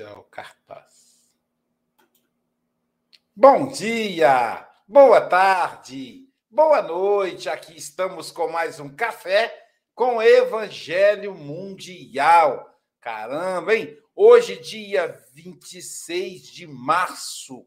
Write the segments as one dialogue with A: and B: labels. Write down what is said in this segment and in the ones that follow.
A: O cartaz. Bom dia, boa tarde, boa noite. Aqui estamos com mais um café com Evangelho Mundial. Caramba, hein? Hoje, dia 26 de março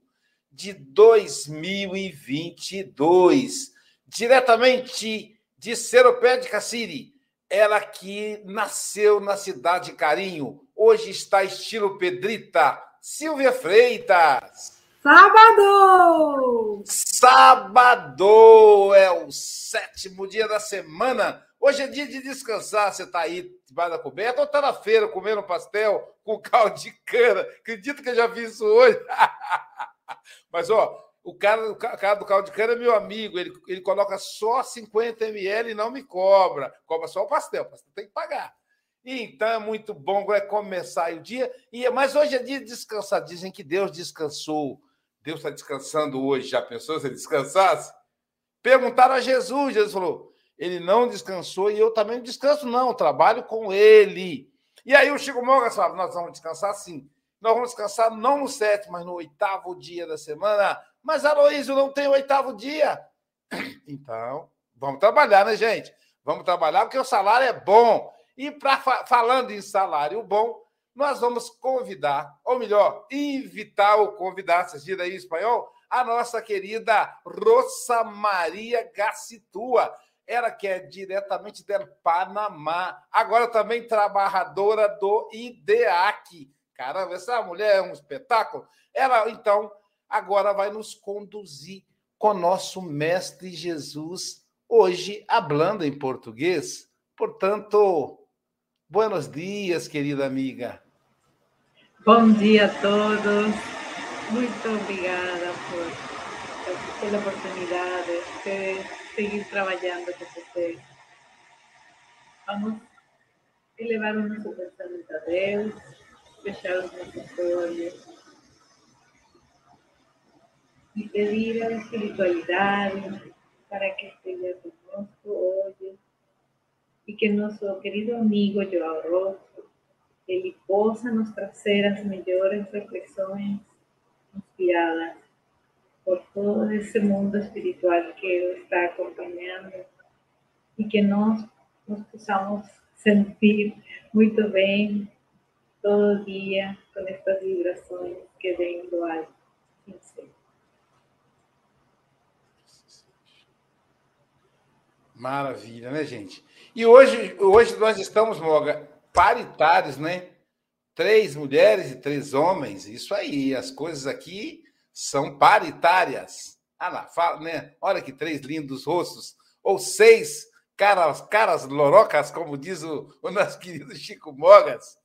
A: de 2022, diretamente de Seropé de Caciri, ela que nasceu na cidade de Carinho, hoje está estilo Pedrita, Silvia Freitas.
B: Sábado!
A: Sábado é o sétimo dia da semana. Hoje é dia de descansar. Você está aí debaixo da coberta ou está na feira comendo pastel com caldo de cana? Acredito que eu já vi isso hoje. Mas, ó, o cara, o cara do caldo de cana é meu amigo. Ele, ele coloca só 50 ml e não me cobra. Cobra só o pastel. O pastel tem que pagar. Então é muito bom é começar o dia. E Mas hoje é dia de descansar. Dizem que Deus descansou. Deus está descansando hoje. Já pensou se ele descansasse? Perguntaram a Jesus. Jesus falou: ele não descansou e eu também não descanso, não. trabalho com ele. E aí o Chico Mogas fala: nós vamos descansar sim. Nós vamos descansar não no sétimo, mas no oitavo dia da semana. Mas, Aloysio, não tem oitavo dia. Então, vamos trabalhar, né, gente? Vamos trabalhar porque o salário é bom. E pra, falando em salário bom, nós vamos convidar, ou melhor, invitar ou convidar, vocês viram aí em espanhol, a nossa querida Rosa Maria Gacitua. Ela que é diretamente do Panamá, agora também trabalhadora do IDEAC. Caramba, essa mulher é um espetáculo. Ela, então, agora vai nos conduzir com nosso Mestre Jesus, hoje hablando em português. Portanto, buenos dias, querida amiga.
B: Bom dia a todos. Muito obrigada por, pela oportunidade de seguir trabalhando com vocês. Vamos elevar o nosso pensamento a Deus fechar os nossos olhos e pedir a espiritualidade para que esteja conosco hoje e que nosso querido amigo João Rosso ele possa nos trazer as melhores reflexões inspiradas por todo esse mundo espiritual que ele está acompanhando e que nós nos possamos sentir muito bem todo dia com estas vibrações que vêm do alto.
A: Maravilha, né, gente? E hoje, hoje nós estamos, Moga, paritários, né? Três mulheres e três homens. Isso aí, as coisas aqui são paritárias. Ah lá, fala, né? Olha que três lindos rostos. Ou seis caras, caras lorocas, como diz o, o nosso querido Chico Mogas.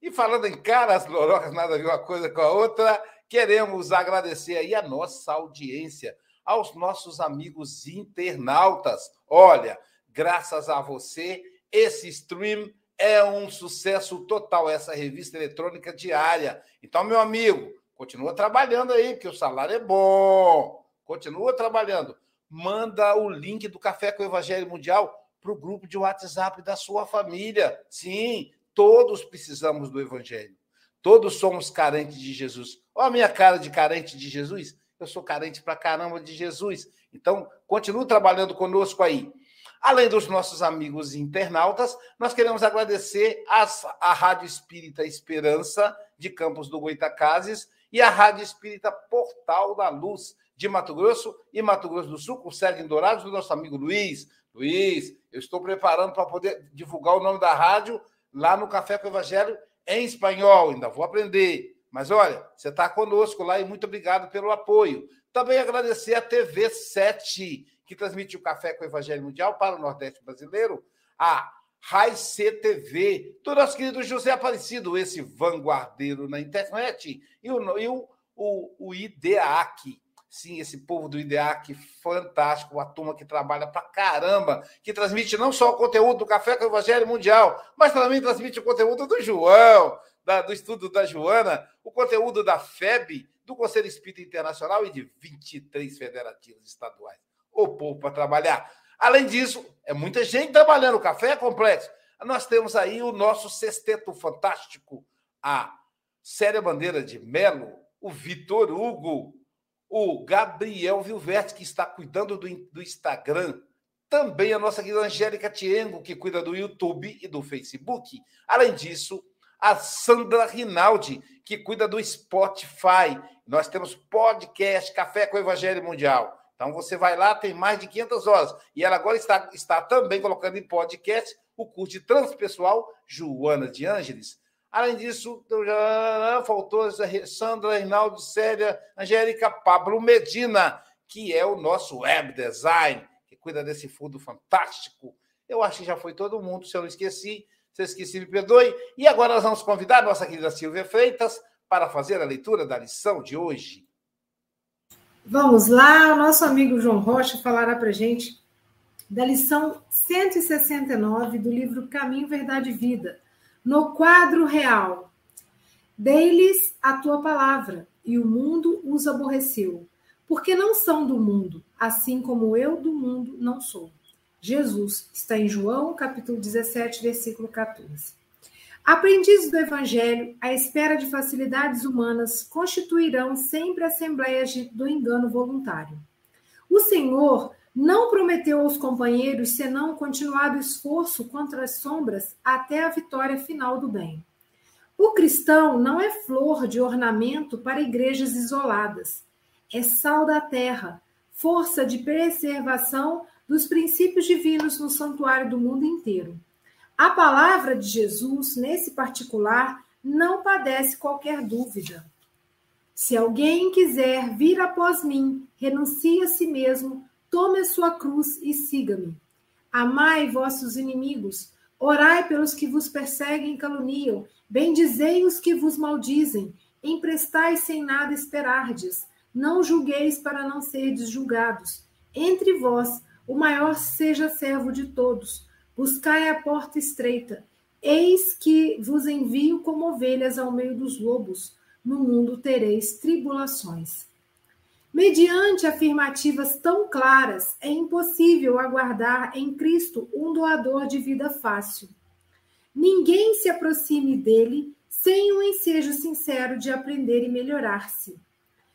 A: E falando em caras lorocas, nada a ver uma coisa com a outra, queremos agradecer aí a nossa audiência, aos nossos amigos internautas. Olha, graças a você, esse stream é um sucesso total, essa revista eletrônica diária. Então, meu amigo, continua trabalhando aí, que o salário é bom. Continua trabalhando. Manda o link do Café com o Evangelho Mundial para o grupo de WhatsApp da sua família. Sim, Todos precisamos do Evangelho. Todos somos carentes de Jesus. Olha a minha cara de carente de Jesus. Eu sou carente pra caramba de Jesus. Então, continue trabalhando conosco aí. Além dos nossos amigos internautas, nós queremos agradecer as, a Rádio Espírita Esperança, de Campos do Goitacazes, e a Rádio Espírita Portal da Luz, de Mato Grosso e Mato Grosso do Sul, com Sérgio Dourados, do nosso amigo Luiz. Luiz, eu estou preparando para poder divulgar o nome da rádio lá no Café com o Evangelho em espanhol, ainda vou aprender. Mas olha, você está conosco lá e muito obrigado pelo apoio. Também agradecer a TV 7, que transmite o Café com o Evangelho Mundial para o Nordeste Brasileiro, a Rai TV, do nosso querido José Aparecido, esse vanguardeiro na internet, e o, e o, o, o IDEAC, Sim, esse povo do IDEAC fantástico, a turma que trabalha pra caramba, que transmite não só o conteúdo do Café com o Evangelho Mundial, mas também transmite o conteúdo do João, da, do estudo da Joana, o conteúdo da FEB, do Conselho Espírita Internacional e de 23 federativos estaduais. O povo para trabalhar. Além disso, é muita gente trabalhando. O café é complexo. Nós temos aí o nosso sexteto fantástico, a Célia Bandeira de Melo, o Vitor Hugo, o Gabriel Vilverte, que está cuidando do, do Instagram, também a nossa querida Angélica Tiengo, que cuida do YouTube e do Facebook. Além disso, a Sandra Rinaldi, que cuida do Spotify. Nós temos podcast Café com o Evangelho Mundial. Então você vai lá, tem mais de 500 horas. E ela agora está, está também colocando em podcast o curso de transpessoal Joana de Ângeles. Além disso, faltou Sandra, Reinaldo, Célia, Angélica, Pablo Medina, que é o nosso web design, que cuida desse fundo fantástico. Eu acho que já foi todo mundo, se eu não esqueci. Se eu esqueci, me perdoe. E agora nós vamos convidar a nossa querida Silvia Freitas para fazer a leitura da lição de hoje.
C: Vamos lá, o nosso amigo João Rocha falará para gente da lição 169 do livro Caminho, Verdade e Vida no quadro real. Dei-lhes a tua palavra, e o mundo os aborreceu, porque não são do mundo, assim como eu do mundo não sou. Jesus está em João, capítulo 17, versículo 14. Aprendizes do Evangelho, à espera de facilidades humanas, constituirão sempre assembleias do engano voluntário. O Senhor não prometeu aos companheiros senão continuado esforço contra as sombras até a vitória final do bem. O cristão não é flor de ornamento para igrejas isoladas. É sal da terra, força de preservação dos princípios divinos no santuário do mundo inteiro. A palavra de Jesus, nesse particular, não padece qualquer dúvida. Se alguém quiser vir após mim, renuncie a si mesmo, Tome a sua cruz e siga-me. Amai vossos inimigos, orai pelos que vos perseguem e caluniam, bendizei os que vos maldizem, emprestai sem nada esperardes, não julgueis para não serdes julgados. Entre vós, o maior seja servo de todos. Buscai a porta estreita. Eis que vos envio como ovelhas ao meio dos lobos. No mundo tereis tribulações. Mediante afirmativas tão claras, é impossível aguardar em Cristo um doador de vida fácil. Ninguém se aproxime dele sem um ensejo sincero de aprender e melhorar-se.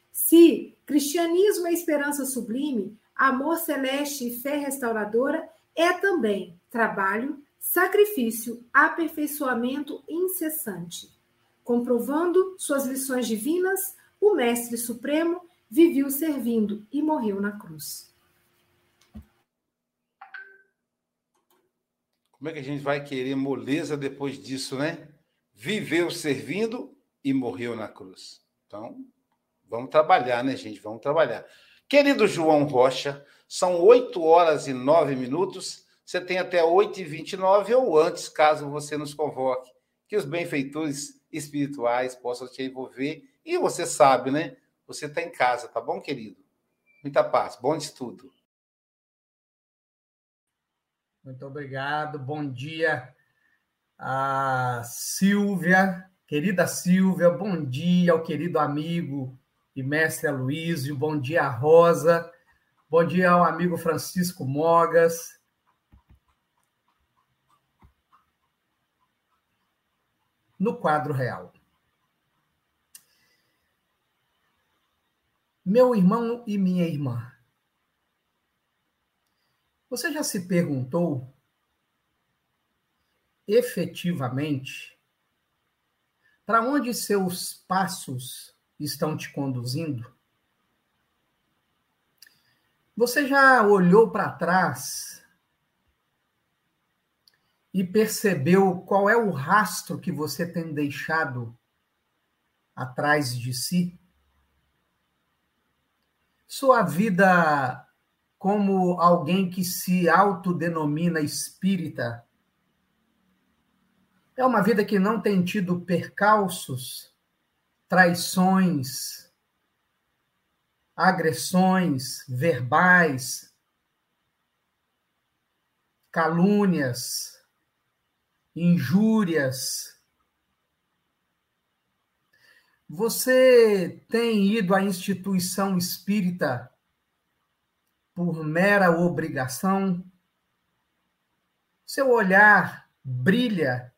C: Se cristianismo é esperança sublime, amor celeste e fé restauradora, é também trabalho, sacrifício, aperfeiçoamento incessante. Comprovando suas lições divinas, o Mestre Supremo viveu servindo e morreu na cruz.
A: Como é que a gente vai querer moleza depois disso, né? Viveu servindo e morreu na cruz. Então, vamos trabalhar, né, gente? Vamos trabalhar. Querido João Rocha, são 8 horas e 9 minutos. Você tem até 8 e 29 ou antes, caso você nos convoque, que os benfeitores espirituais possam te envolver. E você sabe, né? Você está em casa, tá bom, querido? Muita paz, bom estudo.
D: Muito obrigado, bom dia a Silvia, querida Silvia, bom dia ao querido amigo e mestre Aloysio, bom dia Rosa, bom dia ao amigo Francisco Mogas. No quadro real. Meu irmão e minha irmã, você já se perguntou efetivamente para onde seus passos estão te conduzindo? Você já olhou para trás e percebeu qual é o rastro que você tem deixado atrás de si? sua vida como alguém que se autodenomina espírita é uma vida que não tem tido percalços, traições, agressões verbais, calúnias, injúrias, Você tem ido à instituição espírita por mera obrigação? Seu olhar brilha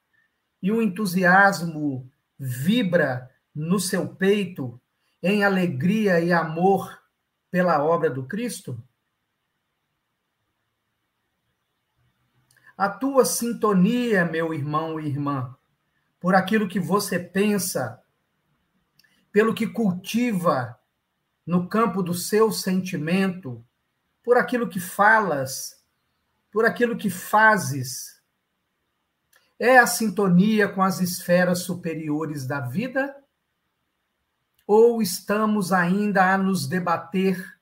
D: e o entusiasmo vibra no seu peito em alegria e amor pela obra do Cristo? A tua sintonia, meu irmão e irmã, por aquilo que você pensa, pelo que cultiva no campo do seu sentimento, por aquilo que falas, por aquilo que fazes, é a sintonia com as esferas superiores da vida? Ou estamos ainda a nos debater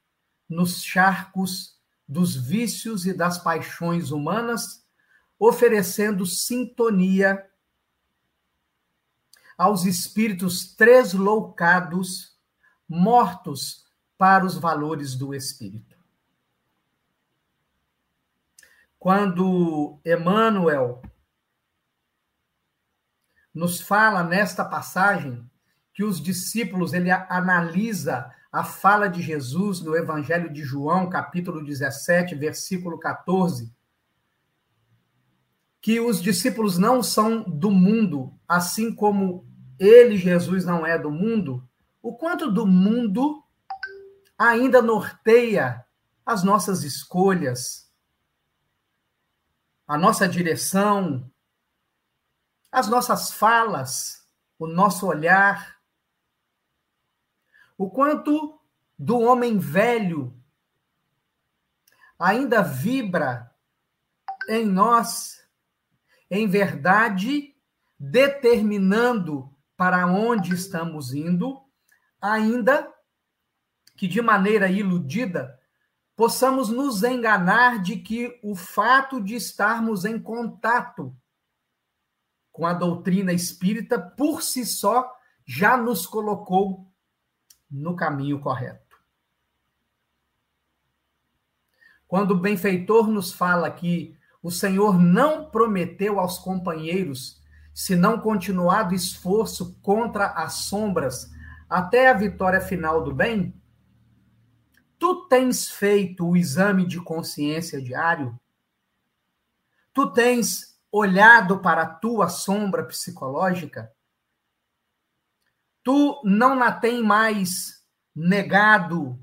D: nos charcos dos vícios e das paixões humanas, oferecendo sintonia aos espíritos tresloucados, mortos para os valores do espírito? Quando Emmanuel nos fala nesta passagem que os discípulos ele analisa a fala de Jesus no Evangelho de João, capítulo 17, versículo 14, que os discípulos não são do mundo, assim como ele, Jesus, não é do mundo, o quanto do mundo ainda norteia as nossas escolhas, a nossa direção, as nossas falas, o nosso olhar, o quanto do homem velho ainda vibra em nós, em verdade, determinando para onde estamos indo, ainda que de maneira iludida possamos nos enganar de que o fato de estarmos em contato com a doutrina espírita, por si só, já nos colocou no caminho correto. Quando o benfeitor nos fala que o Senhor não prometeu aos companheiros, se não continuado esforço contra as sombras até a vitória final do bem, tu tens feito o exame de consciência diário? Tu tens olhado para a tua sombra psicológica, tu não na tem mais negado,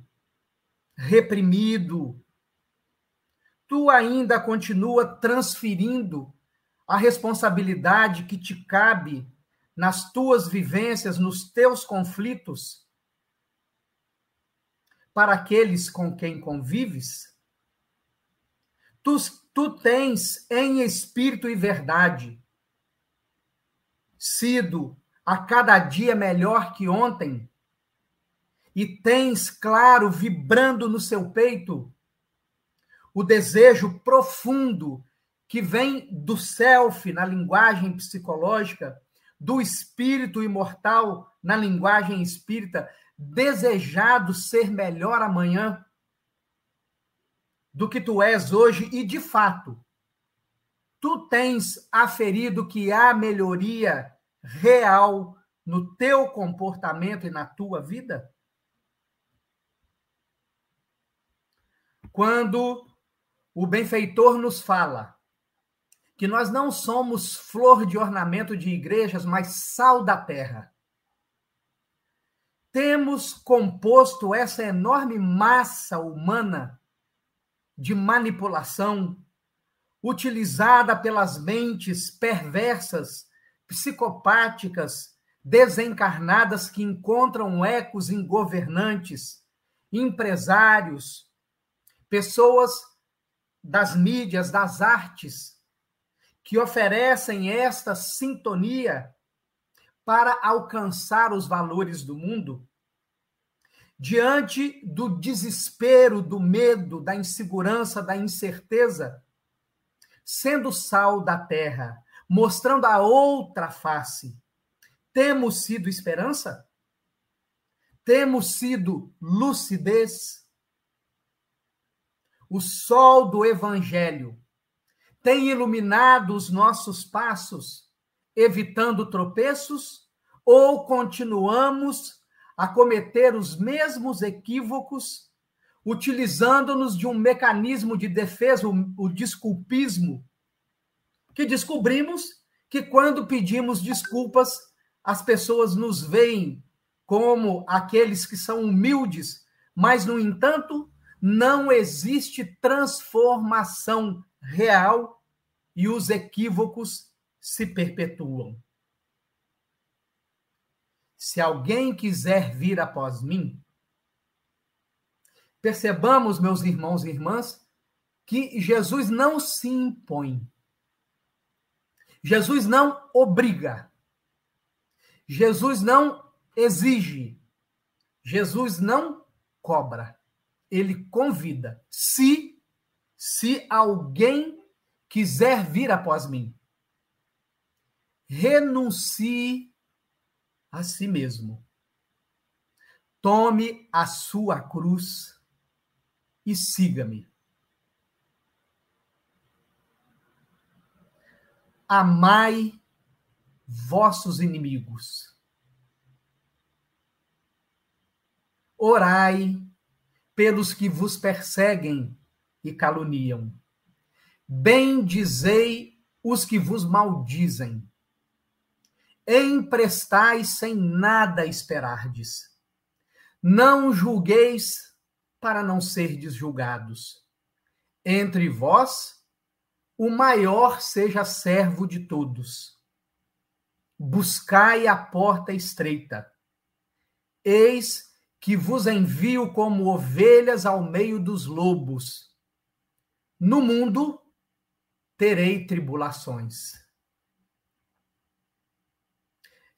D: reprimido, tu ainda continua transferindo a responsabilidade que te cabe nas tuas vivências, nos teus conflitos, para aqueles com quem convives? Tu tu tens em espírito e verdade sido a cada dia melhor que ontem, e tens, claro, vibrando no seu peito, o desejo profundo que vem do self na linguagem psicológica, do espírito imortal na linguagem espírita, desejado ser melhor amanhã do que tu és hoje e, de fato, tu tens aferido que há melhoria real no teu comportamento e na tua vida? Quando o benfeitor nos fala que nós não somos flor de ornamento de igrejas, mas sal da terra. Temos composto essa enorme massa humana de manipulação utilizada pelas mentes perversas, psicopáticas, desencarnadas que encontram ecos em governantes, empresários, pessoas das mídias, das artes, que oferecem esta sintonia para alcançar os valores do mundo diante do desespero, do medo, da insegurança, da incerteza, sendo sal da terra, mostrando a outra face, temos sido esperança? Temos sido lucidez? O sol do evangelho. Tem iluminado os nossos passos, evitando tropeços, ou continuamos a cometer os mesmos equívocos, utilizando-nos de um mecanismo de defesa, o, desculpismo, que descobrimos que quando pedimos desculpas, as pessoas nos veem como aqueles que são humildes, mas, no entanto, não existe transformação real e os equívocos se perpetuam. Se alguém quiser vir após mim, percebamos, meus irmãos e irmãs, que Jesus não se impõe. Jesus não obriga. Jesus não exige. Jesus não cobra. Ele convida. Se se alguém quiser vir após mim, renuncie a si mesmo. Tome a sua cruz e siga-me. Amai vossos inimigos. Orai pelos que vos perseguem e caluniam. Bendizei os que vos maldizem. Emprestai sem nada esperardes. Não julgueis para não serdes julgados. Entre vós, o maior seja servo de todos. Buscai a porta estreita. Eis que vos envio como ovelhas ao meio dos lobos. No mundo terei tribulações.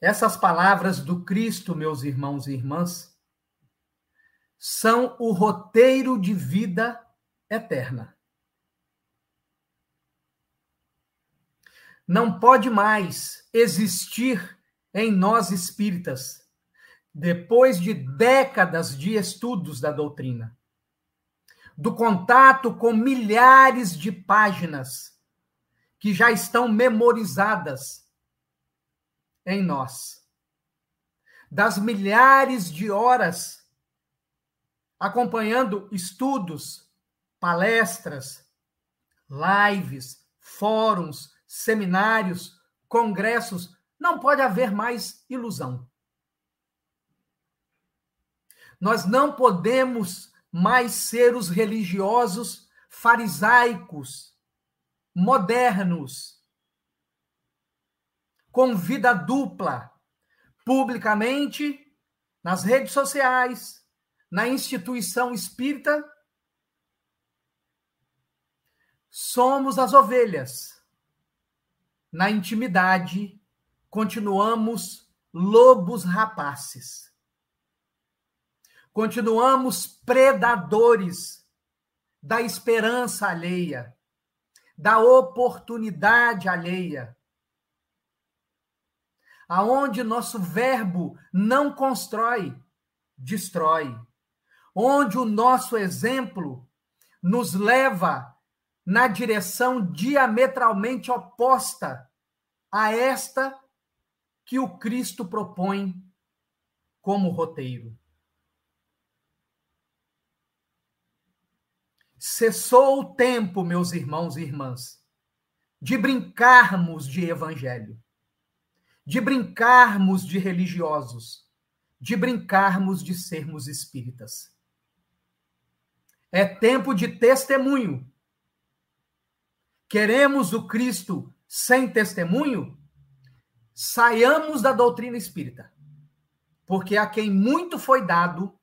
D: Essas palavras do Cristo, meus irmãos e irmãs, são o roteiro de vida eterna. não pode mais existir em nós espíritas, depois de décadas de estudos da doutrina, do contato com milhares de páginas que já estão memorizadas em nós, das milhares de horas acompanhando estudos, palestras, lives, fóruns, seminários, congressos, não pode haver mais ilusão. Nós não podemos mais ser os religiosos farisaicos, modernos, com vida dupla, publicamente, nas redes sociais, na instituição espírita. Somos as ovelhas na intimidade, continuamos lobos rapaces. Continuamos predadores da esperança alheia, da oportunidade alheia. Aonde nosso verbo não constrói, destrói. Onde o nosso exemplo nos leva na direção diametralmente oposta a esta que o Cristo propõe como roteiro. Cessou o tempo, meus irmãos e irmãs, de brincarmos de evangelho, de brincarmos de religiosos, de brincarmos de sermos espíritas. É tempo de testemunho Queremos o Cristo sem testemunho? Saiamos da doutrina espírita. Porque a quem muito foi dado,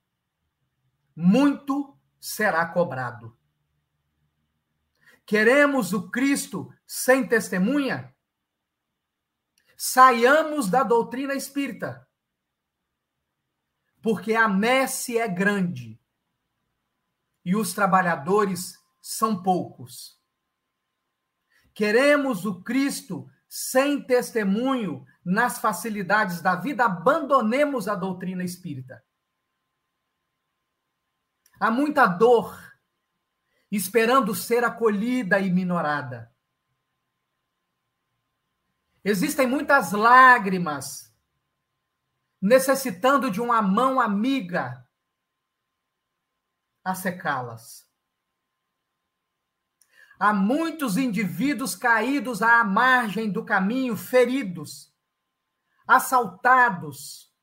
D: muito será cobrado. Queremos o Cristo sem testemunha? Saiamos da doutrina espírita. Porque a messe é grande e os trabalhadores são poucos. Queremos o Cristo sem testemunho nas facilidades da vida, abandonemos a doutrina espírita. Há muita dor esperando ser acolhida e minorada. Existem muitas lágrimas necessitando de uma mão amiga a secá-las. Há muitos indivíduos caídos à margem do caminho, feridos, assaltados,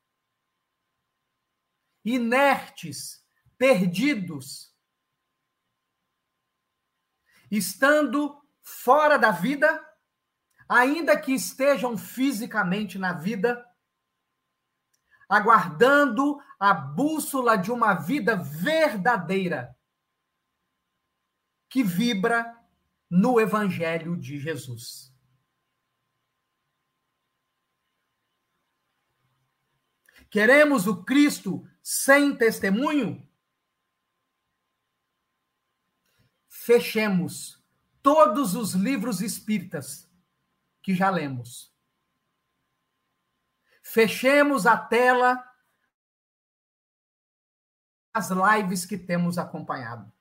D: inertes, perdidos, estando fora da vida, ainda que estejam fisicamente na vida, aguardando a bússola de uma vida verdadeira que vibra no Evangelho de Jesus. Queremos o Cristo sem testemunho? Fechemos todos os livros espíritas que já lemos. Fechemos a tela as lives que temos acompanhado.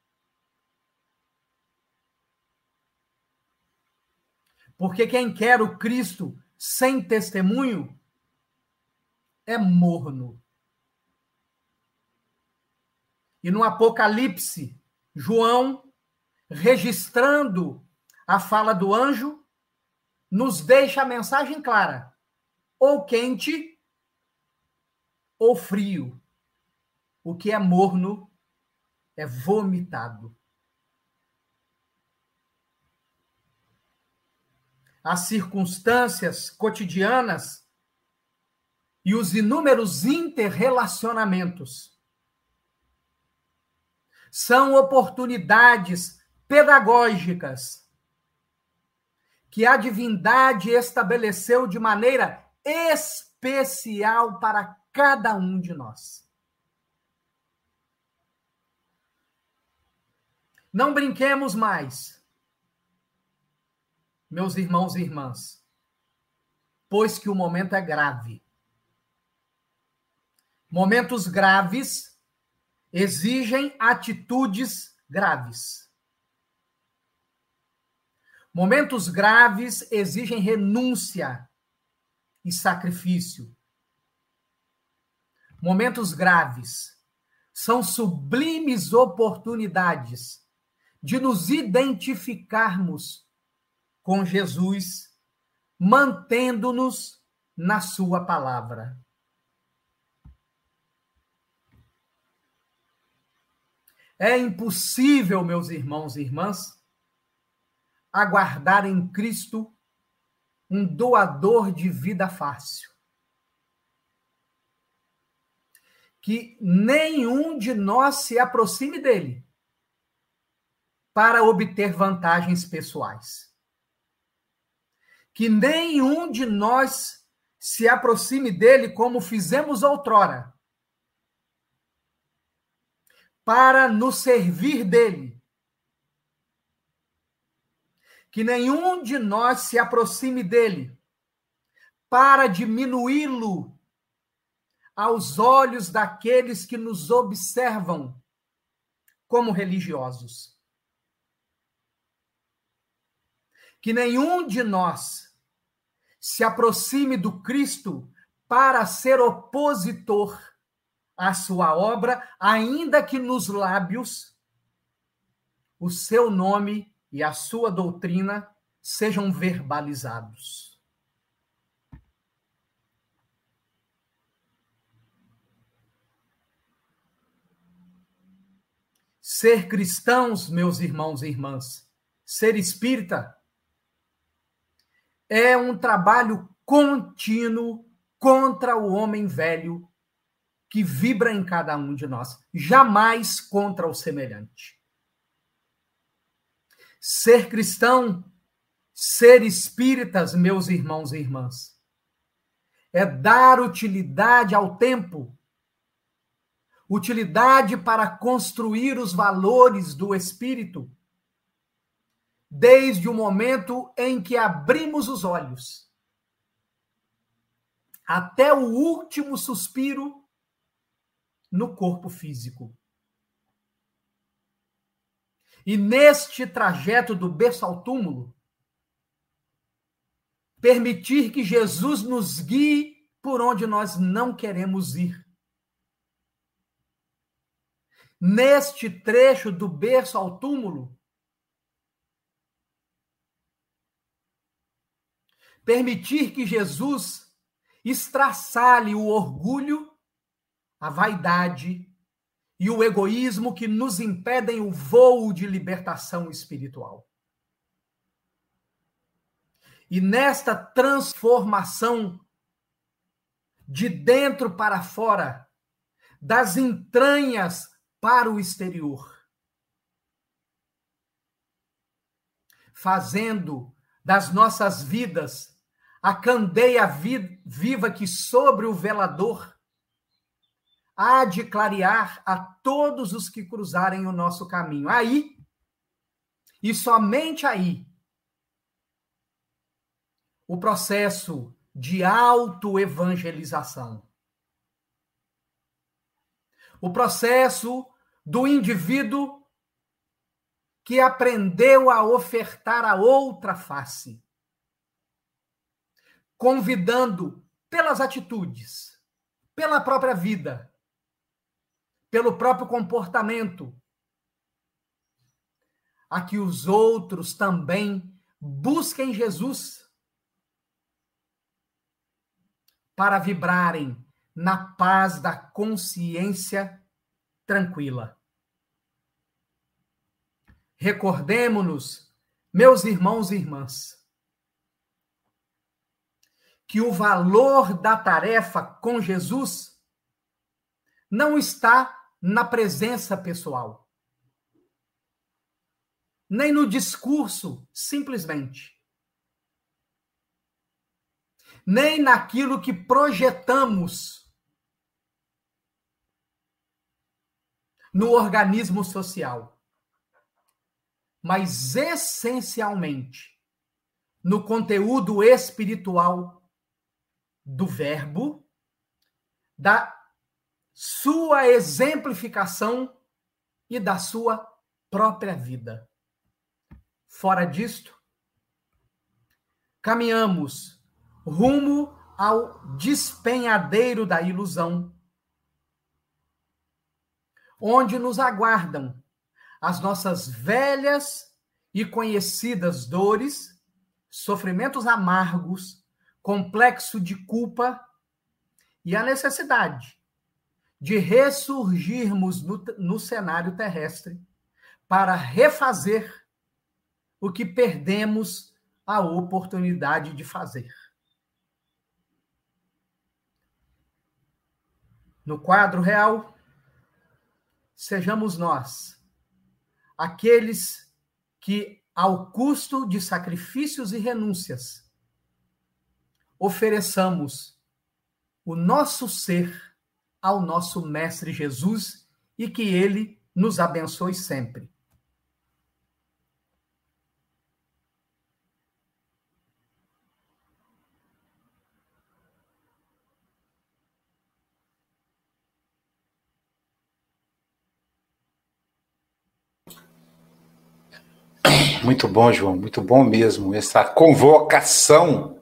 D: Porque quem quer o Cristo sem testemunho é morno. E no Apocalipse, João, registrando a fala do anjo, nos deixa a mensagem clara: ou quente ou frio. O que é morno é vomitado. As circunstâncias cotidianas e os inúmeros interrelacionamentos são oportunidades pedagógicas que a divindade estabeleceu de maneira especial para cada um de nós. Não brinquemos mais, meus irmãos e irmãs, pois que o momento é grave. Momentos graves exigem atitudes graves. Momentos graves exigem renúncia e sacrifício. Momentos graves são sublimes oportunidades de nos identificarmos com Jesus, mantendo-nos na Sua palavra. É impossível, meus irmãos e irmãs, aguardar em Cristo um doador de vida fácil. Que nenhum de nós se aproxime dele para obter vantagens pessoais. Que nenhum de nós se aproxime dele como fizemos outrora, para nos servir dele que nenhum de nós se aproxime dele para diminuí-lo aos olhos daqueles que nos observam como religiosos. Que nenhum de nós se aproxime do Cristo para ser opositor à sua obra, ainda que nos lábios o seu nome e a sua doutrina sejam verbalizados. Ser cristãos, meus irmãos e irmãs, ser espírita, é um trabalho contínuo contra o homem velho que vibra em cada um de nós, jamais contra o semelhante. Ser cristão, ser espíritas, meus irmãos e irmãs, é dar utilidade ao tempo, utilidade para construir os valores do espírito, desde o momento em que abrimos os olhos até o último suspiro no corpo físico. E neste trajeto do berço ao túmulo, permitir que Jesus nos guie por onde nós não queremos ir. Neste trecho do berço ao túmulo, permitir que Jesus estraçalhe o orgulho, a vaidade, e o egoísmo que nos impedem o voo de libertação espiritual. E nesta transformação de dentro para fora, das entranhas para o exterior, fazendo das nossas vidas a candeia viva que sobre o velador há de clarear a todos os que cruzarem o nosso caminho. Aí, e somente aí, o processo de autoevangelização. O processo do indivíduo que aprendeu a ofertar a outra face, convidando pelas atitudes, pela própria vida, pelo próprio comportamento, a que os outros também busquem Jesus para vibrarem na paz da consciência tranquila. Recordemos-nos, meus irmãos e irmãs, que o valor da tarefa com Jesus não está na presença pessoal, nem no discurso, simplesmente, nem naquilo que projetamos no organismo social, mas essencialmente no conteúdo espiritual do Verbo, da sua exemplificação e da sua própria vida. Fora disto, caminhamos rumo ao despenhadeiro da ilusão, onde nos aguardam as nossas velhas e conhecidas dores, sofrimentos amargos, complexo de culpa e a necessidade de ressurgirmos no, no cenário terrestre para refazer o que perdemos a oportunidade de fazer. No quadro real, sejamos nós, aqueles que, ao custo de sacrifícios e renúncias, ofereçamos o nosso ser ao nosso Mestre Jesus e que ele nos abençoe sempre.
A: Muito bom, João, muito bom mesmo. Essa convocação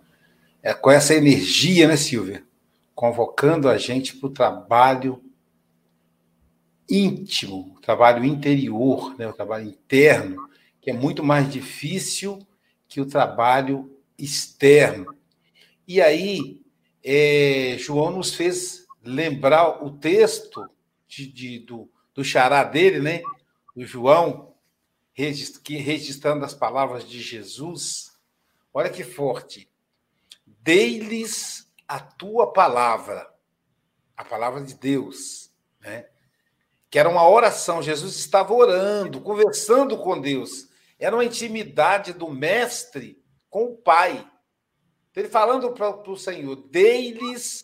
A: é com essa energia, né, Silvia? Convocando a gente para o trabalho íntimo, trabalho interior, né, o trabalho interno, que é muito mais difícil que o trabalho externo. E aí, é, João nos fez lembrar o texto de, de, do, do xará dele, né, do João, registrando as palavras de Jesus. Olha que forte. Dei-lhes a tua palavra, a palavra de Deus, né? que era uma oração. Jesus estava orando, conversando com Deus. Era uma intimidade do mestre com o Pai. Ele falando para o Senhor: dei-lhes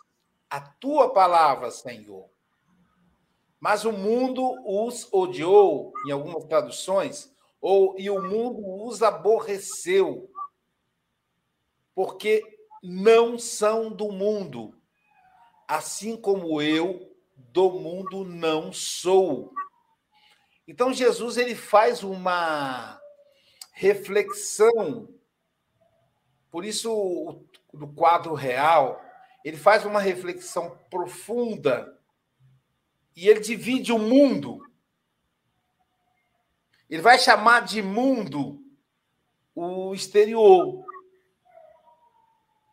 A: a tua palavra, Senhor. Mas o mundo os odiou, em algumas traduções, ou e o mundo os aborreceu, porque não são do mundo, assim como eu do mundo não sou. Então Jesus ele faz uma reflexão, por isso no quadro real ele faz uma reflexão profunda e ele divide o mundo. Ele vai chamar de mundo o exterior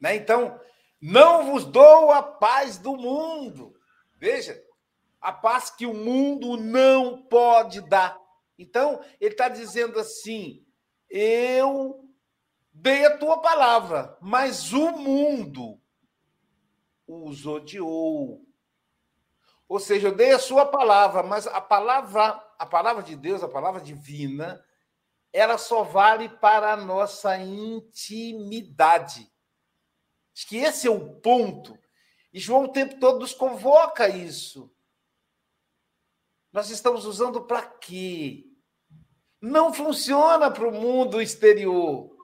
A: Né? Então, não vos dou a paz do mundo. Veja, a paz que o mundo não pode dar. Então, ele está dizendo assim: eu dei a tua palavra, mas o mundo os odiou. Ou seja, eu dei a sua palavra, mas a palavra, a palavra de Deus, a palavra divina, ela só vale para a nossa intimidade. Acho que esse é o ponto. E João o tempo todo nos convoca isso. Nós estamos usando para quê? Não funciona para o mundo exterior.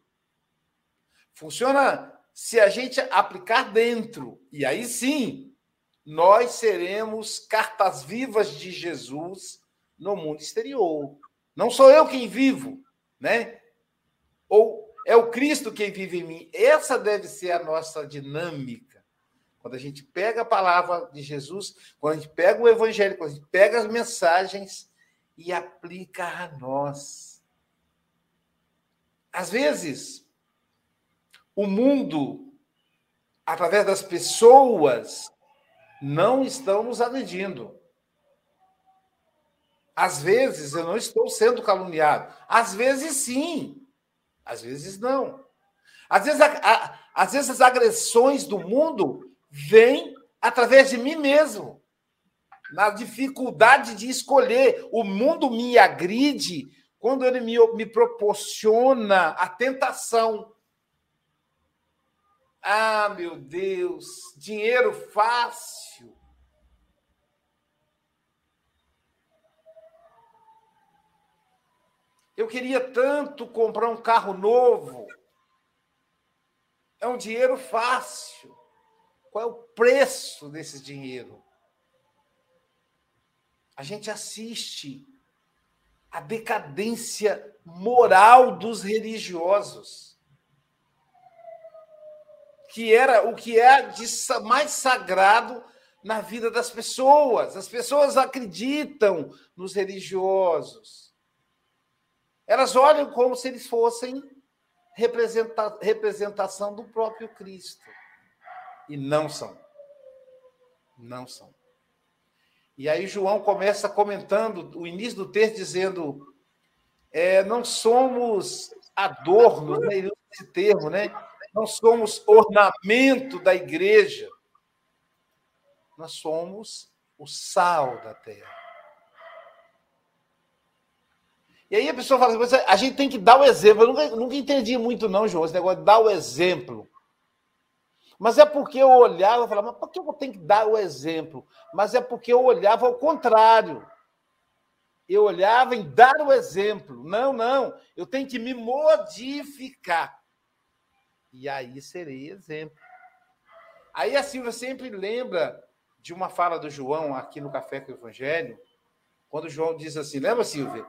A: Funciona se a gente aplicar dentro. E aí sim, nós seremos cartas vivas de Jesus no mundo exterior. Não sou eu quem vivo, né? Ou é o Cristo quem vive em mim. Essa deve ser a nossa dinâmica. Quando a gente pega a palavra de Jesus, quando a gente pega o evangelho, quando a gente pega as mensagens e aplica a nós. Às vezes, o mundo, através das pessoas, não estão nos agredindo. Às vezes eu não estou sendo caluniado. Às vezes sim. Às vezes não. Às vezes, a, a, às vezes as agressões do mundo vêm através de mim mesmo. Na dificuldade de escolher. O mundo me agride quando ele me, me proporciona a tentação ah, meu Deus, dinheiro fácil. Eu queria tanto comprar um carro novo. É um dinheiro fácil. Qual é o preço desse dinheiro? A gente assiste a decadência moral dos religiosos que era o que é de mais sagrado na vida das pessoas. As pessoas acreditam nos religiosos. Elas olham como se eles fossem representa representação do próprio Cristo. E não são. Não são. E aí João começa comentando o início do texto dizendo: é, não somos adornos, né? esse termo, né? não somos ornamento da igreja, nós somos o sal da terra. E aí a pessoa fala assim, a gente tem que dar o exemplo. Eu nunca, nunca entendi muito, não, João, esse negócio de dar o exemplo. Mas é porque eu olhava e falava, mas por que eu tenho que dar o exemplo? Mas é porque eu olhava ao contrário. Eu olhava em dar o exemplo. Não, não. Eu tenho que me modificar e aí serei exemplo. Aí a Silvia sempre lembra de uma fala do João aqui no Café com o Evangelho, quando o João diz assim, lembra, Silvia?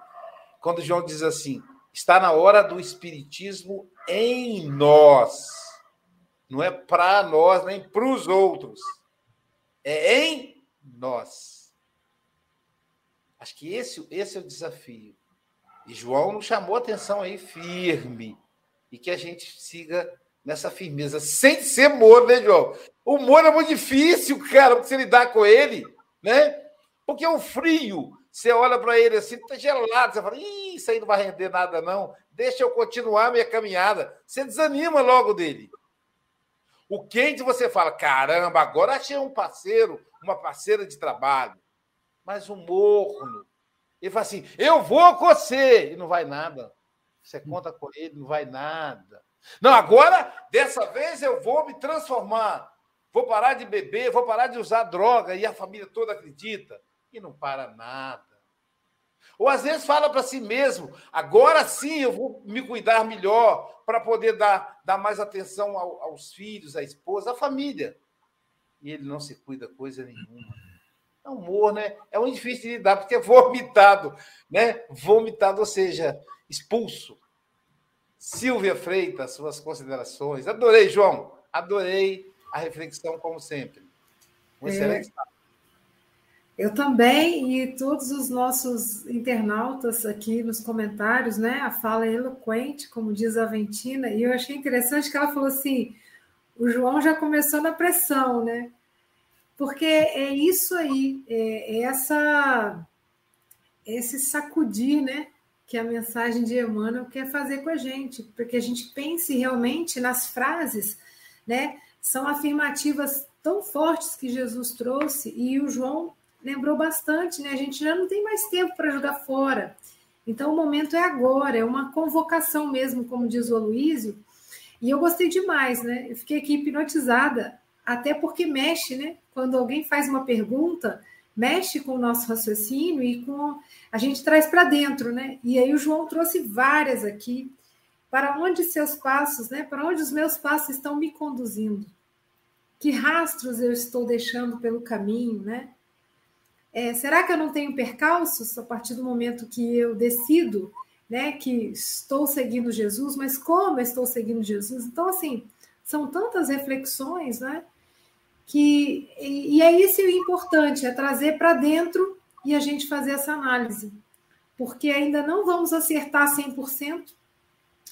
A: Quando João diz assim, está na hora do Espiritismo em nós. Não é para nós, nem para os outros. É em nós. Acho que esse, esse é o desafio. E João nos chamou a atenção aí firme. E que a gente siga nessa firmeza, sem ser Moro, né, João? O Moro é muito difícil, cara, você lidar com ele, né? Porque o frio, você olha para ele assim, tá gelado, você fala, Ih, isso aí não vai render nada, não. Deixa eu continuar minha caminhada. Você desanima logo dele. O quente você fala, caramba, agora achei um parceiro, uma parceira de trabalho. Mas o morno, ele fala assim, eu vou com você, e não vai nada. Você conta com ele, não vai nada. Não, agora, dessa vez eu vou me transformar. Vou parar de beber, vou parar de usar droga, e a família toda acredita. E não para nada. Ou às vezes fala para si mesmo: agora sim eu vou me cuidar melhor para poder dar, dar mais atenção ao, aos filhos, à esposa, à família. E ele não se cuida coisa nenhuma. É humor, né? É um difícil de lidar, porque é vomitado, né? Vomitado, ou seja, expulso. Silvia Freitas, suas considerações. Adorei, João. Adorei a reflexão, como sempre. Um é. excelente
C: Eu também, e todos os nossos internautas aqui nos comentários, né? A fala é eloquente, como diz a Ventina, e eu achei interessante que ela falou assim: O João já começou na pressão, né? Porque é isso aí, é, é essa, esse sacudir, né? Que a mensagem de Emmanuel quer fazer com a gente, porque a gente pense realmente nas frases, né? São afirmativas tão fortes que Jesus trouxe e o João lembrou bastante, né? A gente já não tem mais tempo para jogar fora. Então o momento é agora, é uma convocação mesmo, como diz o Aloísio. E eu gostei demais, né? Eu fiquei aqui hipnotizada, até porque mexe, né? Quando alguém faz uma pergunta, mexe com o nosso raciocínio e com a gente traz para dentro, né? E aí o João trouxe várias aqui. Para onde seus passos, né? Para onde os meus passos estão me conduzindo? Que rastros eu estou deixando pelo caminho, né? É, será que eu não tenho percalços a partir do momento que eu decido, né, que estou seguindo Jesus, mas como estou seguindo Jesus? Então, assim, são tantas reflexões, né? Que, e, e é isso o importante, é trazer para dentro e a gente fazer essa análise. Porque ainda não vamos acertar 100%,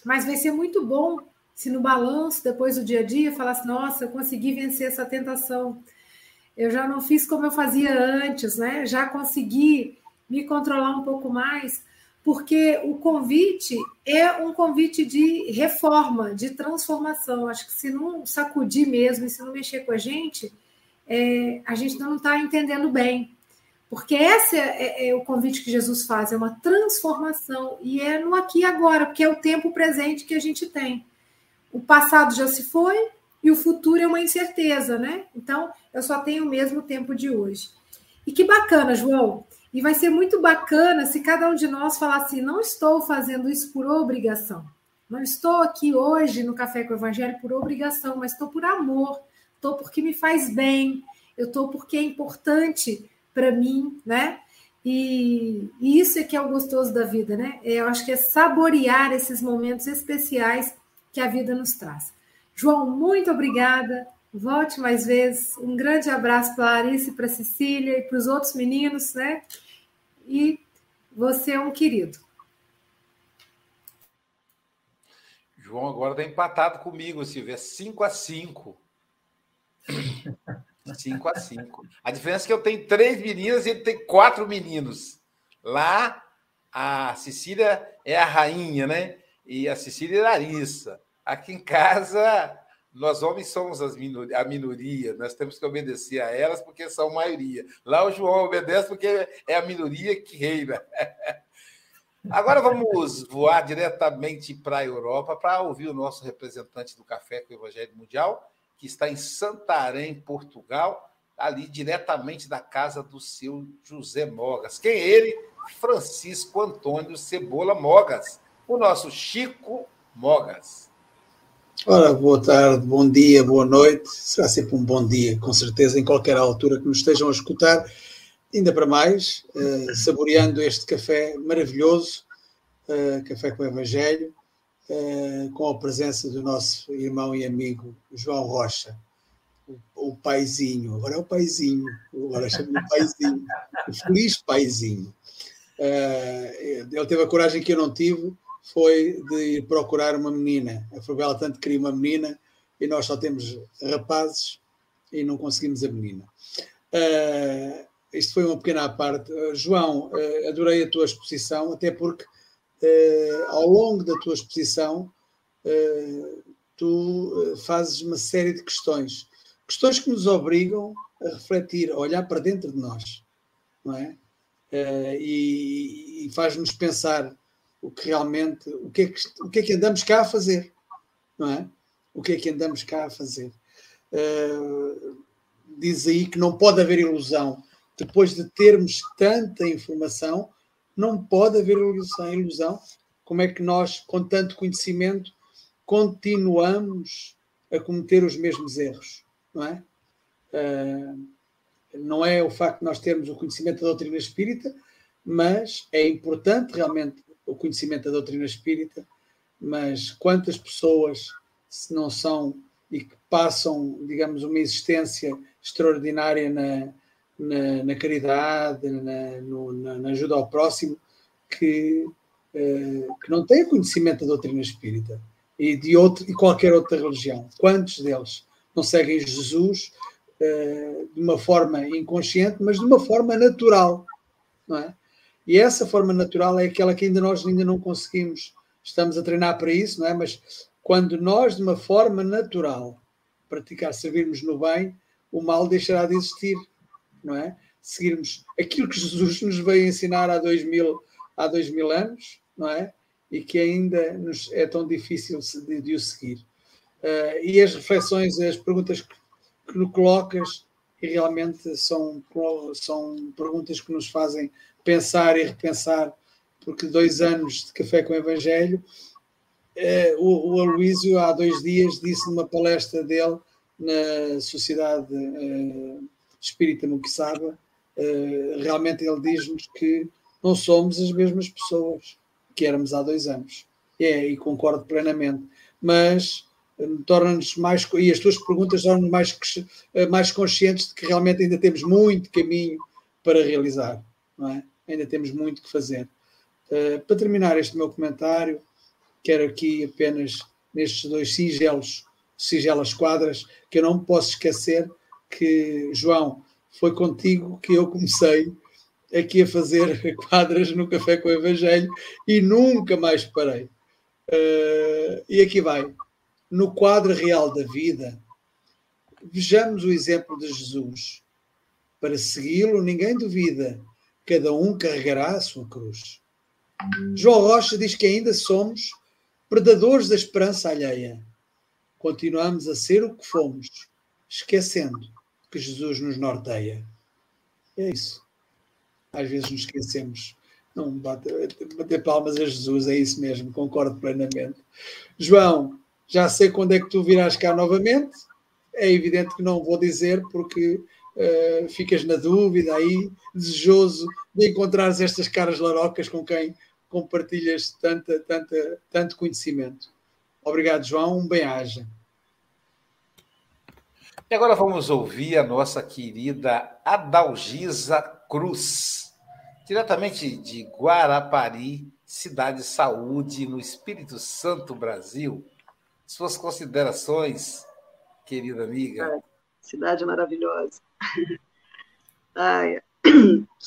C: mas vai ser muito bom se no balanço, depois do dia a dia, falasse, nossa, eu consegui vencer essa tentação. Eu já não fiz como eu fazia antes, né? Já consegui me controlar um pouco mais, porque o convite é um convite de reforma, de transformação. Acho que se não sacudir mesmo, e se não mexer com a gente, é, a gente não está entendendo bem. Porque esse é, é, é, o convite que Jesus faz, é uma transformação, e é no aqui e agora, porque é o tempo presente que a gente tem o passado já se foi e o futuro é uma incerteza, né? Então, eu só tenho o mesmo tempo de hoje. E que bacana, João. E vai ser muito bacana se cada um de nós falar assim: não estou fazendo isso por obrigação. Não estou aqui hoje no Café com o Evangelho por obrigação, mas estou por amor, estou porque me faz bem, eu estou porque é importante para mim, né? E, e, isso é que é o gostoso da vida, né? Eu acho que é saborear esses momentos especiais que a vida nos traz. João, muito obrigada. Volte mais vezes. Um grande abraço para a Larissa, para a Cecília e para os outros meninos, né? E você é um querido.
A: João agora está empatado comigo, Silvia. 5 a 5. 5 a 5. A diferença é que eu tenho três meninas e ele tem quatro meninos. Lá, a Cecília é a rainha, né? e a Cecília e a Larissa. Aqui em casa, nós homens somos a minoria, nós temos que obedecer a elas porque são maioria. Lá o João obedece porque é a minoria que reina. Agora vamos voar diretamente para a Europa para ouvir o nosso representante do Café com o Evangelho Mundial, que está em Santarém, Portugal, ali diretamente da casa do seu José Mogas. Quem é ele? Francisco Antônio Cebola Mogas o nosso Chico Mogas.
E: Ora, boa tarde, bom dia, boa noite. Será sempre um bom dia, com certeza, em qualquer altura que nos estejam a escutar. Ainda para mais, uh, saboreando este café maravilhoso, uh, café com o Evangelho, uh, com a presença do nosso irmão e amigo João Rocha, o, o paizinho. Agora é o paizinho, agora chama-me o paizinho, o feliz paizinho. ele teve a coragem que eu não tive foi de ir procurar uma menina. A Favela tanto queria uma menina e nós só temos rapazes e não conseguimos a menina. Uh, isto foi uma pequena parte. Uh, João, uh, adorei a tua exposição, até porque ao longo da tua exposição tu fazes uma série de questões. Questões que nos obrigam a refletir, a olhar para dentro de nós, não é? e, e faz-nos pensar o que realmente, o que, é que, o que é que andamos cá a fazer, não é? O que é que andamos cá a fazer? Uh, diz aí que não pode haver ilusão. Depois de termos tanta informação, não pode haver ilusão. ilusão. Como é que nós, com tanto conhecimento, continuamos a cometer os mesmos erros, não é? Uh, não é o facto de nós termos o conhecimento da doutrina espírita, mas é importante realmente o conhecimento da doutrina espírita, mas quantas pessoas se não são e que passam, digamos, uma existência extraordinária na, na, na caridade, na, no, na, ajuda ao próximo, que, eh, que não têm conhecimento da doutrina espírita e de outro, e qualquer outra religião. Quantos deles? não seguem Jesus uh, de uma forma inconsciente, mas de uma forma natural, não é? E essa forma natural é aquela que ainda nós ainda não conseguimos. Estamos a treinar para isso, não é? Mas quando nós, de uma forma natural, praticar, servirmos no bem, o mal deixará de existir, não é? Seguirmos aquilo que Jesus nos veio ensinar há dois mil, há dois mil anos, não é? E que ainda nos é tão difícil de, de o seguir. Uh, e as reflexões, as perguntas que, que colocas, e realmente são, são perguntas que nos fazem pensar e repensar, porque dois anos de café com o Evangelho, uh, o, o Aloísio há dois dias disse numa palestra dele na Sociedade uh, Espírita no Quissaba, realmente ele diz-nos que não somos as mesmas pessoas que éramos há dois anos. É, e concordo plenamente. Mas torna-nos mais, e as tuas perguntas tornam-nos mais, eh, mais conscientes de que realmente ainda temos muito caminho para realizar, não é? Ainda temos muito que fazer. Uh, para terminar este meu comentário, quero aqui apenas nestes dois singelos, singelas quadras, que eu não posso esquecer que, João, foi contigo que eu comecei aqui a fazer quadras no Café com o Evangelho e nunca mais parei. Uh, e aqui vai no quadro real da vida, vejamos o exemplo de Jesus. Para segui-lo, ninguém duvida, cada um carregará a sua cruz. João Rocha diz que ainda somos predadores da esperança alheia. Continuamos a ser o que fomos, esquecendo que Jesus nos norteia. É isso. Às vezes nos esquecemos. Não bater, bater palmas a Jesus, é isso mesmo, concordo plenamente. João, já sei quando é que tu virás cá novamente. É evidente que não vou dizer porque uh, ficas na dúvida aí, desejoso de encontrares estas caras larocas com quem compartilhas tanta, tanta, tanto conhecimento. Obrigado, João. Um bem-aja.
A: E agora vamos ouvir a nossa querida Adalgisa Cruz, diretamente de Guarapari, cidade saúde, no Espírito Santo, Brasil. Suas considerações, querida amiga.
F: Cidade maravilhosa. Ai,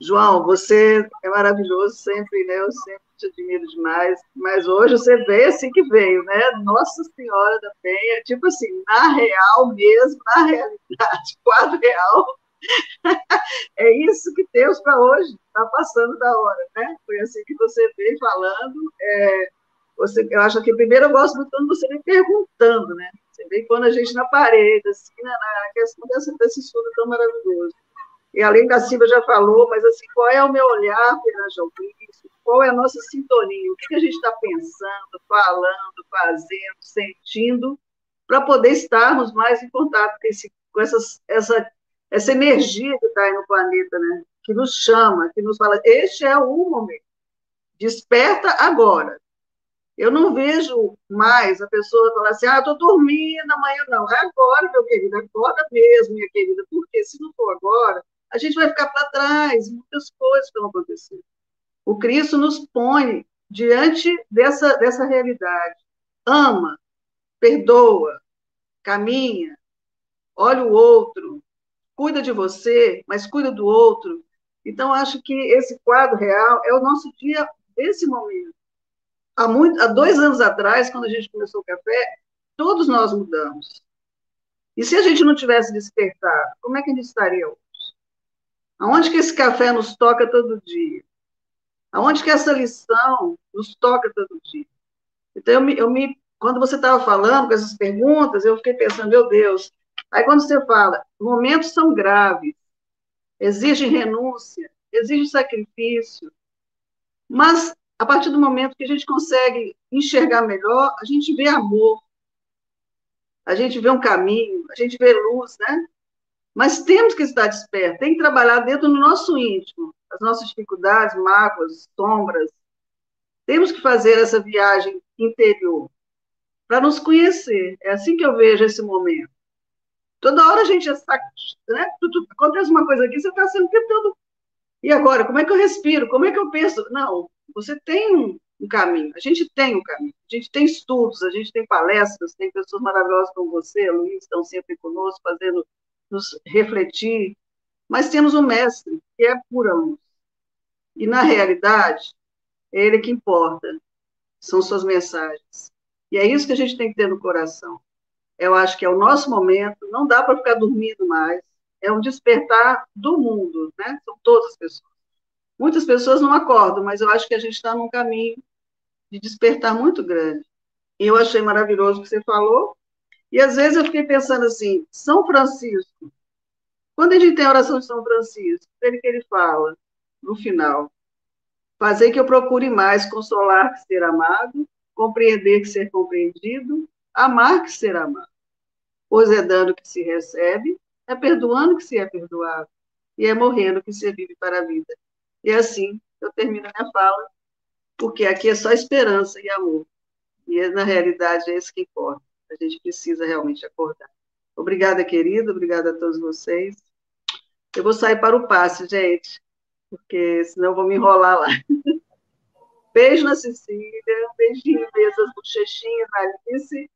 F: João, você é maravilhoso sempre, né? Eu sempre te admiro demais. Mas hoje você veio assim que veio, né? Nossa Senhora da Penha, tipo assim, na real mesmo, na realidade, quadro real. é isso que temos para hoje. Está passando da hora, né? Foi assim que você veio falando. É, você, eu acho que primeiro eu gosto muito quando você vem perguntando, né? Você vem quando a gente na parede, assim, na, na questão desse, desse estudo tão maravilhoso. E além da Silvia já falou, mas assim, qual é o meu olhar perante ao Cristo? Qual é a nossa sintonia? O que, que a gente está pensando, falando, fazendo, sentindo, para poder estarmos mais em contato com, esse, com essas, essa, essa energia que está aí no planeta, né? Que nos chama, que nos fala, este é o momento. Desperta agora. Eu não vejo mais a pessoa falar assim, ah, estou dormindo amanhã, não. É agora, meu querido, acorda mesmo, minha querida, porque se não for agora, a gente vai ficar para trás, muitas coisas vão acontecer. O Cristo nos põe diante dessa, dessa realidade. Ama, perdoa, caminha, olha o outro, cuida de você, mas cuida do outro. Então, acho que esse quadro real é o nosso dia desse momento há, muito, há dois anos atrás, quando a gente começou o café, todos nós mudamos. E se a gente não tivesse despertado, como é que a gente estaria hoje? Aonde que esse café nos toca todo dia? Aonde que essa lição nos toca todo dia? Então, eu me, eu me quando você estava falando com essas perguntas, eu fiquei pensando, meu Deus. Aí, quando você fala, momentos são graves, exigem renúncia, exigem sacrifício, mas a partir do momento que a gente consegue enxergar melhor, a gente vê amor, a gente vê um caminho, a gente vê luz, né? Mas temos que estar despertos, tem que trabalhar dentro do nosso íntimo, as nossas dificuldades, mágoas, sombras. Temos que fazer essa viagem interior para nos conhecer. É assim que eu vejo esse momento. Toda hora a gente está, né? acontece uma coisa aqui, você está sendo tentando. E agora, como é que eu respiro? Como é que eu penso? Não, você tem um caminho. A gente tem um caminho. A gente tem estudos, a gente tem palestras, tem pessoas maravilhosas como você, Luiz, estão sempre conosco, fazendo nos refletir. Mas temos um mestre, que é pura luz. E, na realidade, é ele que importa. São suas mensagens. E é isso que a gente tem que ter no coração. Eu acho que é o nosso momento, não dá para ficar dormindo mais. É um despertar do mundo, né? São todas as pessoas. Muitas pessoas não acordam, mas eu acho que a gente está num caminho de despertar muito grande. E eu achei maravilhoso o que você falou. E às vezes eu fiquei pensando assim, São Francisco. Quando a gente tem a oração de São Francisco, ele que ele fala no final, fazer que eu procure mais consolar que ser amado, compreender que ser compreendido, amar que ser amado. Pois é dando que se recebe, é perdoando que se é perdoado, e é morrendo que se vive para a vida. E assim eu termino a minha fala, porque aqui é só esperança e amor. E na realidade é isso que importa. A gente precisa realmente acordar. Obrigada, querido, obrigada a todos vocês. Eu vou sair para o passe, gente, porque senão vou me enrolar lá. Beijo na Cecília, beijinho mesmo, as bochechinhas na Alice.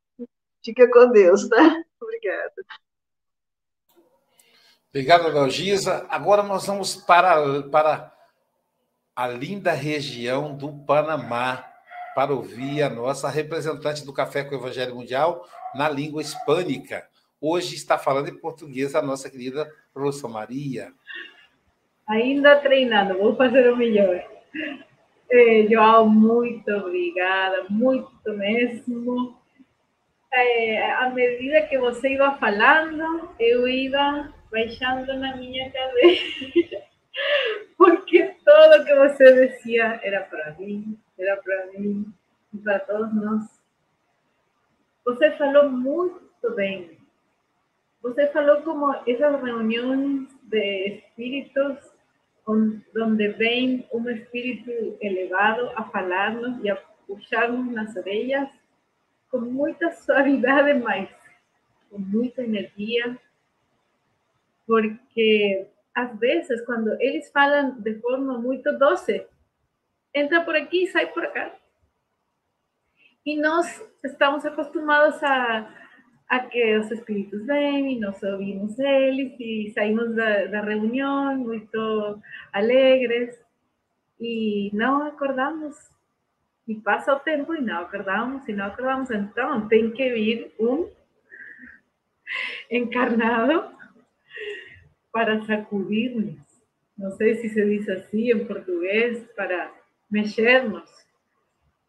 F: Fica com Deus, tá? Obrigada.
A: Obrigado, Dalgisa. Agora nós vamos para, para a linda região do Panamá para ouvir a nossa representante do Café com o Evangelho Mundial na língua hispânica. Hoje está falando em português a nossa querida Rosa Maria.
B: Ainda treinando, vou fazer o melhor. Eh, João, muito obrigada, muito mesmo. Eh, à medida que você ia falando, eu ia baixando na minha cabeça. porque todo lo que você decía era para mí, era para mí y para todos nós. Você falou muito bem. Você falou como esas reuniones de espíritus donde ven un espíritu elevado a falarnos y a puxarnos nas orelhas con muita suavidade, mas com muita energia, porque às vezes, quando eles falam de forma muito doce, entra por aqui e sai por cá. E nós estamos acostumados a, a que os espíritos vêm e nós ouvimos eles e saímos da, da reunião muito alegres e não acordamos. E passa o tempo e não acordamos, e não acordamos. Então, tem que vir um encarnado para sacudirnos. No sé si se dice así en portugués, para mexernos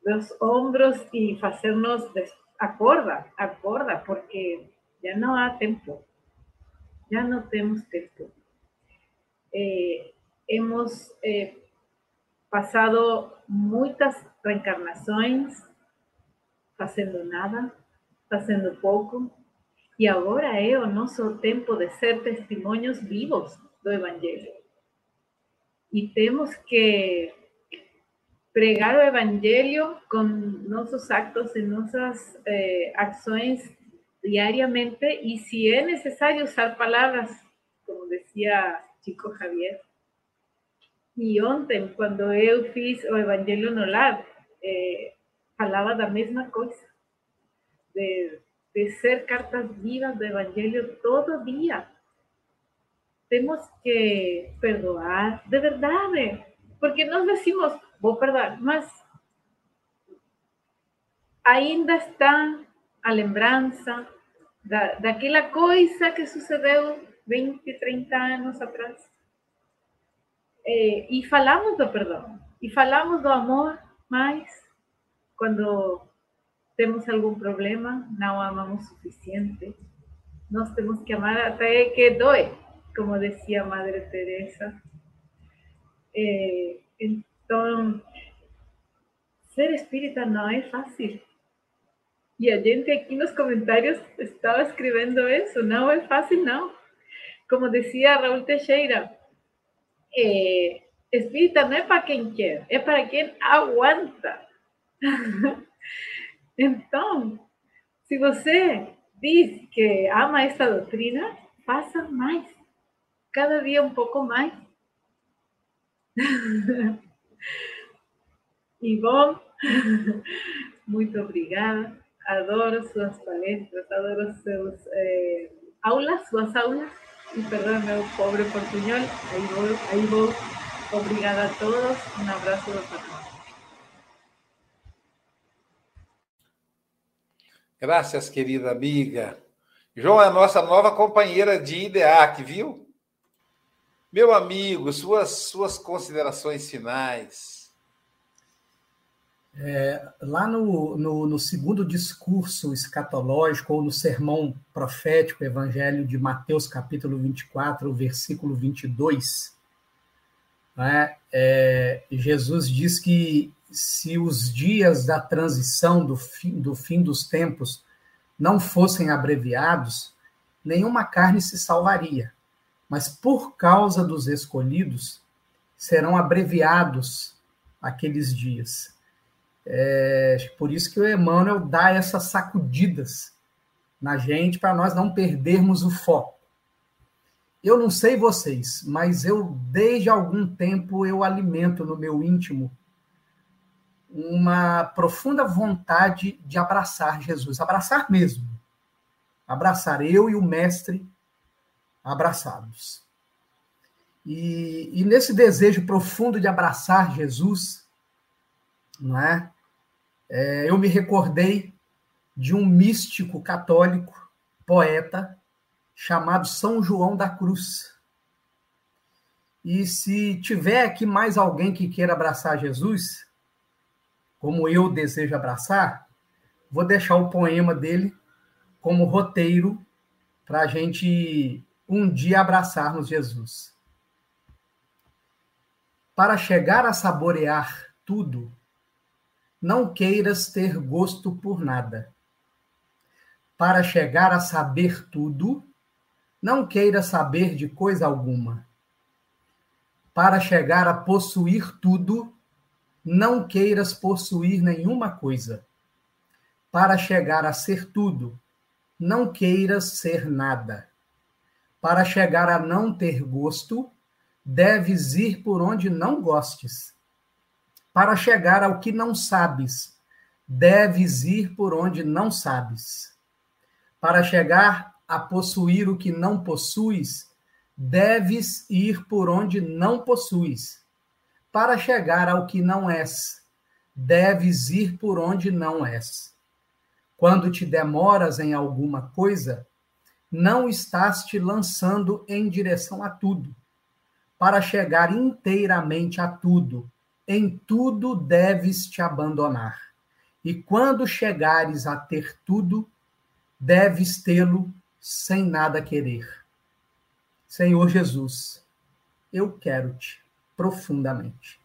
B: los hombros y hacernos acorda, acorda, porque ya no hay tiempo, ya no tenemos tiempo. Eh, hemos eh, pasado muchas reencarnaciones haciendo nada, haciendo poco, e agora é o nosso tempo de ser testemunhos vivos do Evangelho. E temos que pregar o Evangelho com nossos actos e nossas eh, ações diariamente e se é necessário usar palavras, como dizia Chico Javier. E ontem, quando eu fiz o Evangelho no lar, eh, falava da mesma coisa, de de ser cartas vivas do Evangelio todo día. Tenemos que perdoar, de verdad, porque nos decimos, voy a perdoar, mas ainda está a lembrança da, daquela coisa que sucedeu 20, 30 anos atrás. Eh, e falamos do perdão, e falamos do amor, mas quando tenemos algún problema, no amamos suficiente. Nos tenemos que amar hasta que doy, como decía Madre Teresa. Eh, entonces, ser espírita no es fácil. Y a gente aquí en los comentarios estaba escribiendo eso, no es fácil, no. Como decía Raúl Teixeira, eh, espírita no es para quien quiere, es para quien aguanta. Então, se você diz que ama essa doutrina, faça mais. Cada dia um pouco mais. e bom, Muito obrigada. Adoro suas palestras, adoro seus eh, aulas, suas aulas. E perdão meu pobre portunhol. Aí vou, aí vou. Obrigada a todos. Um abraço do patrão.
A: Graças, querida amiga. João é a nossa nova companheira de IDEAC, viu? Meu amigo, suas, suas considerações finais.
D: É, lá no, no, no, segundo discurso escatológico, ou no sermão profético, Evangelho de Mateus, capítulo 24, versículo 22, né, é, Jesus diz que se os dias da transição, do fim, do fim dos tempos, não fossem abreviados, nenhuma carne se salvaria. Mas por causa dos escolhidos, serão abreviados aqueles dias. É, por isso que o Emmanuel dá essas sacudidas na gente para nós não perdermos o foco. Eu não sei vocês, mas eu desde algum tempo eu alimento no meu íntimo uma profunda vontade de abraçar Jesus, abraçar mesmo. Abraçar eu e o mestre abraçados. E, e nesse desejo profundo de abraçar Jesus, não é? é? Eu me recordei de um místico católico, poeta, chamado São João da Cruz. E se tiver aqui mais alguém que queira abraçar Jesus, como eu desejo abraçar, vou deixar o poema dele como roteiro para a gente um dia abraçarmos Jesus. Para chegar a saborear tudo, não queiras ter gosto por nada. Para chegar a saber tudo, não queiras saber de coisa alguma. Para chegar a possuir tudo, não queiras possuir nenhuma coisa. Para chegar a ser tudo, não queiras ser nada. Para chegar a não ter gosto, deves ir por onde não gostes. Para chegar ao que não sabes, deves ir por onde não sabes. Para chegar a possuir o que não possuis, deves ir por onde não possuis para chegar ao que não és. Deves ir por onde não és. Quando te demoras em alguma coisa, não estás te lançando em direção a tudo. Para chegar inteiramente a tudo, em tudo deves te abandonar. E quando chegares a ter tudo, deves tê-lo sem nada querer. Senhor Jesus, eu quero-te profundamente.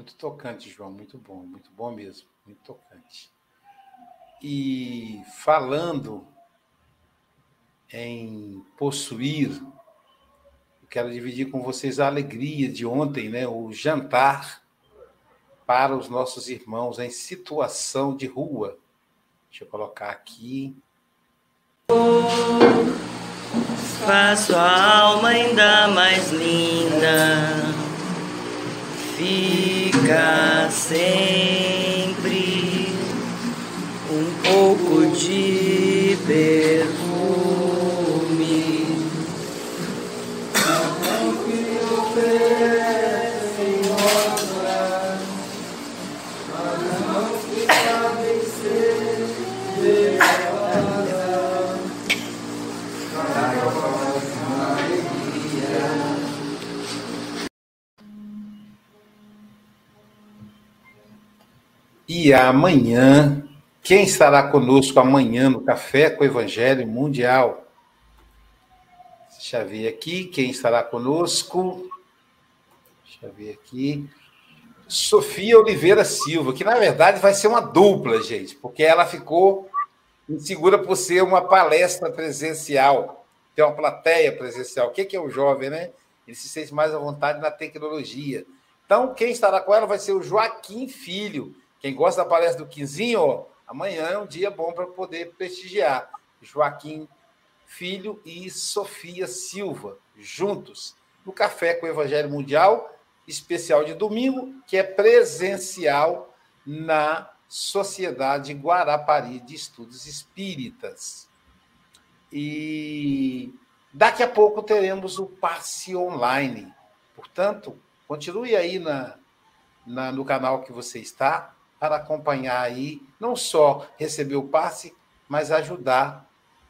A: Muito tocante, João, muito bom, muito bom mesmo, muito tocante. E falando em possuir, quero dividir com vocês a alegria de ontem, né, o jantar para os nossos irmãos em situação de rua. Deixa eu colocar aqui.
G: Faço a alma ainda mais linda, fica sempre um pouco de perfume.
A: Amanhã, quem estará conosco amanhã no Café com o Evangelho Mundial? Deixa eu ver aqui quem estará conosco. Deixa eu ver aqui. Sofia Oliveira Silva, que na verdade vai ser uma dupla, gente, porque ela ficou insegura por ser uma palestra presencial, ter uma plateia presencial. O que é o jovem, né? Ele se sente mais à vontade na tecnologia. Então, quem estará com ela vai ser o Joaquim Filho, quem gosta da palestra do Quinzinho, amanhã é um dia bom para poder prestigiar. Joaquim Filho e Sofia Silva, juntos, no Café com o Evangelho Mundial, especial de domingo, que é presencial na Sociedade Guarapari de Estudos Espíritas. E daqui a pouco teremos o passe online. Portanto, continue aí na, na, no canal que você está para acompanhar aí, não só receber o passe, mas ajudar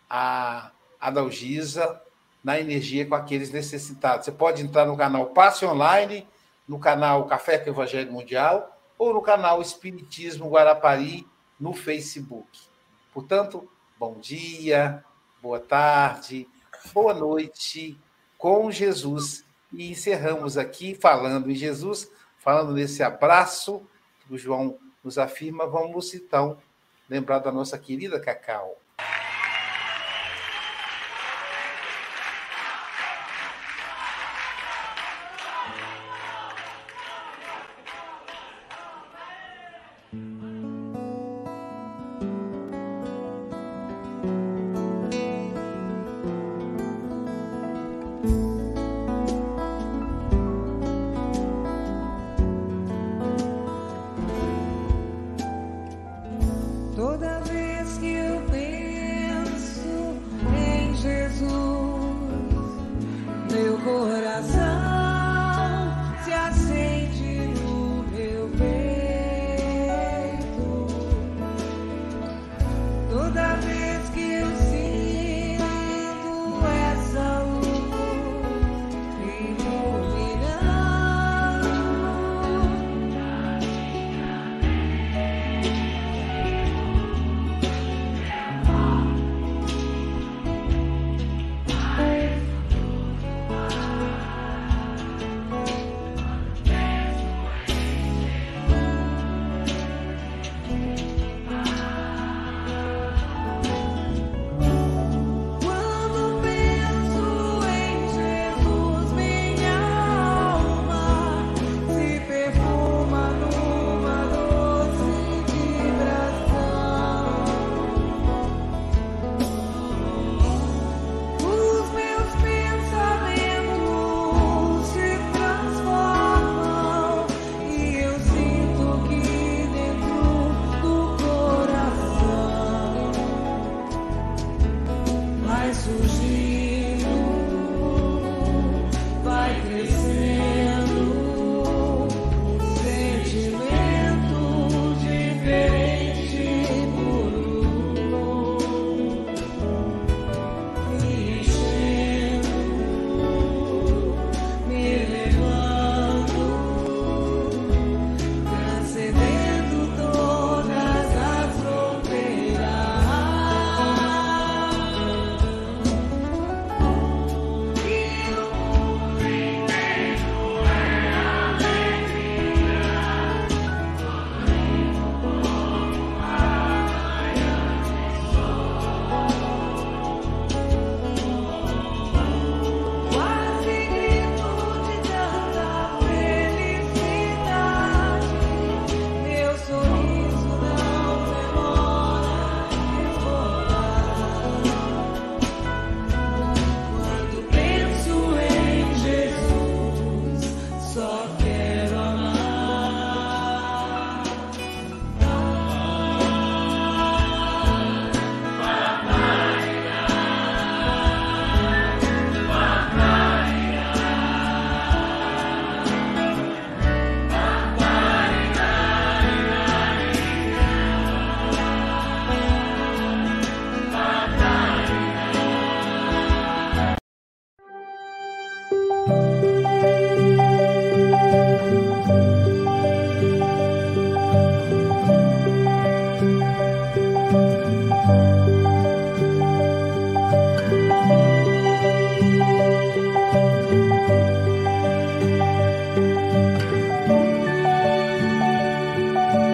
A: a Adalgisa na energia com aqueles necessitados. Você pode entrar no canal Passe Online, no canal Café com Evangelho Mundial ou no canal Espiritismo Guarapari no Facebook. Portanto, bom dia, boa tarde, boa noite com Jesus. E encerramos aqui falando em Jesus, falando nesse abraço o João nos afirma. Vamos então lembrar da nossa querida Cacau.